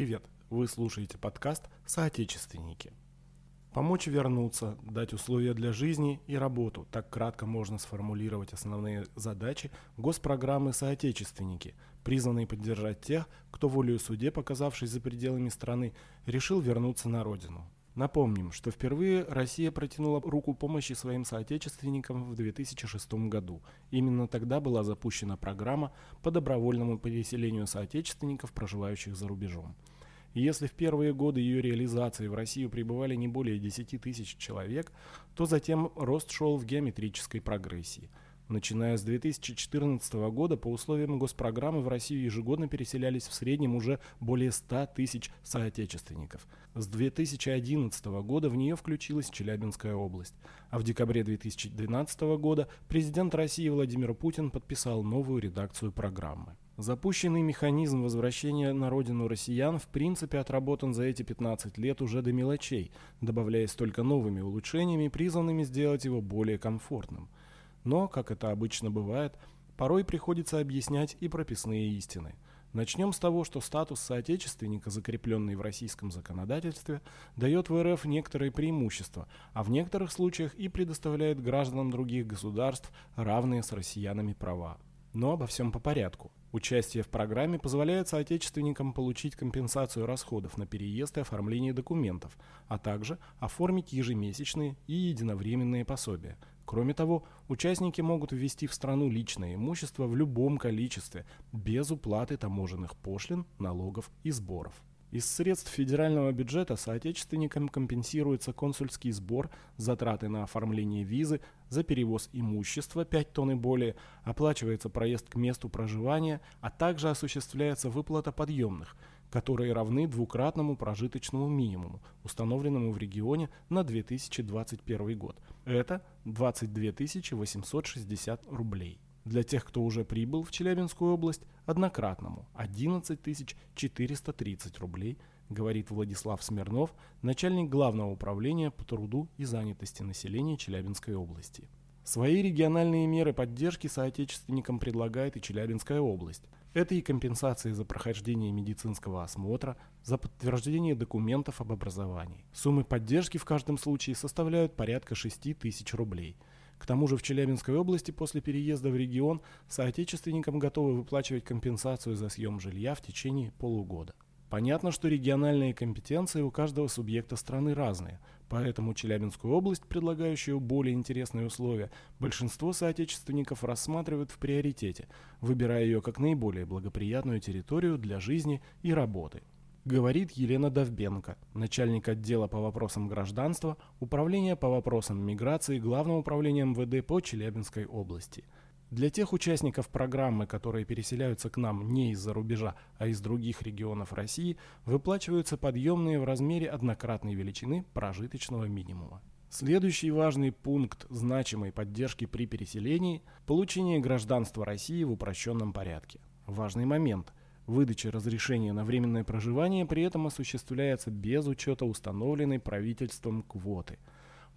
Привет! Вы слушаете подкаст «Соотечественники». Помочь вернуться, дать условия для жизни и работу. Так кратко можно сформулировать основные задачи госпрограммы «Соотечественники», призванной поддержать тех, кто волею суде, показавшись за пределами страны, решил вернуться на родину. Напомним, что впервые Россия протянула руку помощи своим соотечественникам в 2006 году. Именно тогда была запущена программа по добровольному переселению соотечественников, проживающих за рубежом. Если в первые годы ее реализации в Россию прибывали не более 10 тысяч человек, то затем рост шел в геометрической прогрессии – Начиная с 2014 года по условиям госпрограммы в Россию ежегодно переселялись в среднем уже более 100 тысяч соотечественников. С 2011 года в нее включилась Челябинская область. А в декабре 2012 года президент России Владимир Путин подписал новую редакцию программы. Запущенный механизм возвращения на родину россиян в принципе отработан за эти 15 лет уже до мелочей, добавляясь только новыми улучшениями, призванными сделать его более комфортным. Но, как это обычно бывает, порой приходится объяснять и прописные истины. Начнем с того, что статус соотечественника, закрепленный в российском законодательстве, дает в РФ некоторые преимущества, а в некоторых случаях и предоставляет гражданам других государств равные с россиянами права. Но обо всем по порядку. Участие в программе позволяет соотечественникам получить компенсацию расходов на переезд и оформление документов, а также оформить ежемесячные и единовременные пособия. Кроме того, участники могут ввести в страну личное имущество в любом количестве, без уплаты таможенных пошлин, налогов и сборов. Из средств федерального бюджета соотечественникам компенсируется консульский сбор, затраты на оформление визы, за перевоз имущества 5 тонн и более, оплачивается проезд к месту проживания, а также осуществляется выплата подъемных, которые равны двукратному прожиточному минимуму, установленному в регионе на 2021 год. Это 22 860 рублей. Для тех, кто уже прибыл в Челябинскую область, однократному 11 430 рублей, говорит Владислав Смирнов, начальник Главного управления по труду и занятости населения Челябинской области. Свои региональные меры поддержки соотечественникам предлагает и Челябинская область. Это и компенсации за прохождение медицинского осмотра, за подтверждение документов об образовании. Суммы поддержки в каждом случае составляют порядка 6 тысяч рублей – к тому же в Челябинской области после переезда в регион соотечественникам готовы выплачивать компенсацию за съем жилья в течение полугода. Понятно, что региональные компетенции у каждого субъекта страны разные, поэтому Челябинскую область, предлагающую более интересные условия, большинство соотечественников рассматривают в приоритете, выбирая ее как наиболее благоприятную территорию для жизни и работы говорит Елена Довбенко, начальник отдела по вопросам гражданства, Управления по вопросам миграции Главного управления МВД по Челябинской области. Для тех участников программы, которые переселяются к нам не из-за рубежа, а из других регионов России, выплачиваются подъемные в размере однократной величины прожиточного минимума. Следующий важный пункт значимой поддержки при переселении – получение гражданства России в упрощенном порядке. Важный момент – Выдача разрешения на временное проживание при этом осуществляется без учета установленной правительством квоты.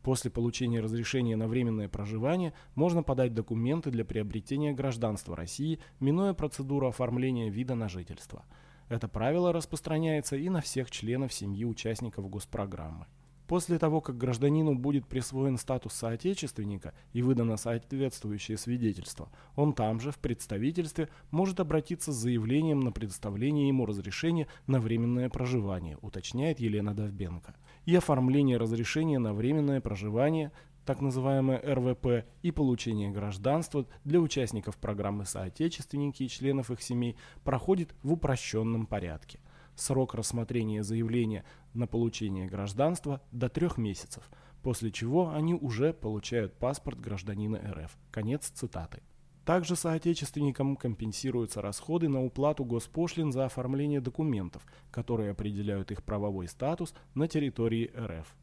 После получения разрешения на временное проживание можно подать документы для приобретения гражданства России, минуя процедуру оформления вида на жительство. Это правило распространяется и на всех членов семьи участников госпрограммы. После того, как гражданину будет присвоен статус соотечественника и выдано соответствующее свидетельство, он там же, в представительстве, может обратиться с заявлением на предоставление ему разрешения на временное проживание, уточняет Елена Довбенко. И оформление разрешения на временное проживание так называемое РВП, и получение гражданства для участников программы «Соотечественники» и членов их семей проходит в упрощенном порядке – Срок рассмотрения заявления на получение гражданства до трех месяцев, после чего они уже получают паспорт гражданина РФ. Конец цитаты. Также соотечественникам компенсируются расходы на уплату госпошлин за оформление документов, которые определяют их правовой статус на территории РФ.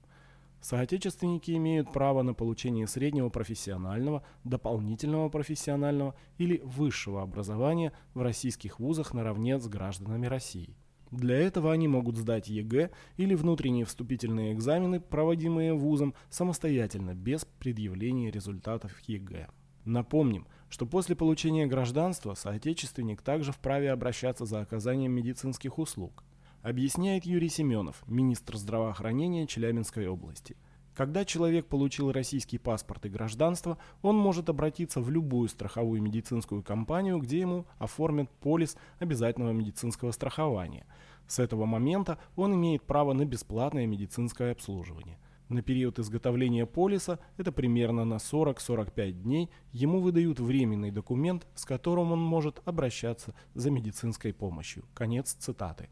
Соотечественники имеют право на получение среднего профессионального, дополнительного профессионального или высшего образования в российских вузах наравне с гражданами России. Для этого они могут сдать ЕГЭ или внутренние вступительные экзамены, проводимые вузом, самостоятельно, без предъявления результатов ЕГЭ. Напомним, что после получения гражданства соотечественник также вправе обращаться за оказанием медицинских услуг. объясняет Юрий Семенов, министр здравоохранения Челябинской области. Когда человек получил российский паспорт и гражданство, он может обратиться в любую страховую медицинскую компанию, где ему оформят полис обязательного медицинского страхования. С этого момента он имеет право на бесплатное медицинское обслуживание. На период изготовления полиса, это примерно на 40-45 дней, ему выдают временный документ, с которым он может обращаться за медицинской помощью. Конец цитаты.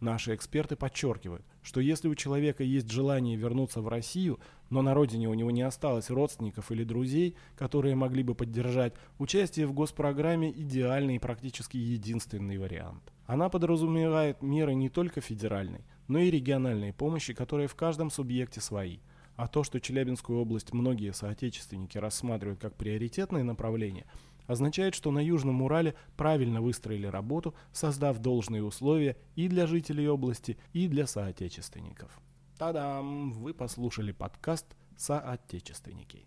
Наши эксперты подчеркивают, что если у человека есть желание вернуться в Россию, но на родине у него не осталось родственников или друзей, которые могли бы поддержать, участие в госпрограмме – идеальный и практически единственный вариант. Она подразумевает меры не только федеральной, но и региональной помощи, которые в каждом субъекте свои. А то, что Челябинскую область многие соотечественники рассматривают как приоритетное направление – означает, что на Южном Урале правильно выстроили работу, создав должные условия и для жителей области, и для соотечественников. Та-дам! Вы послушали подкаст «Соотечественники».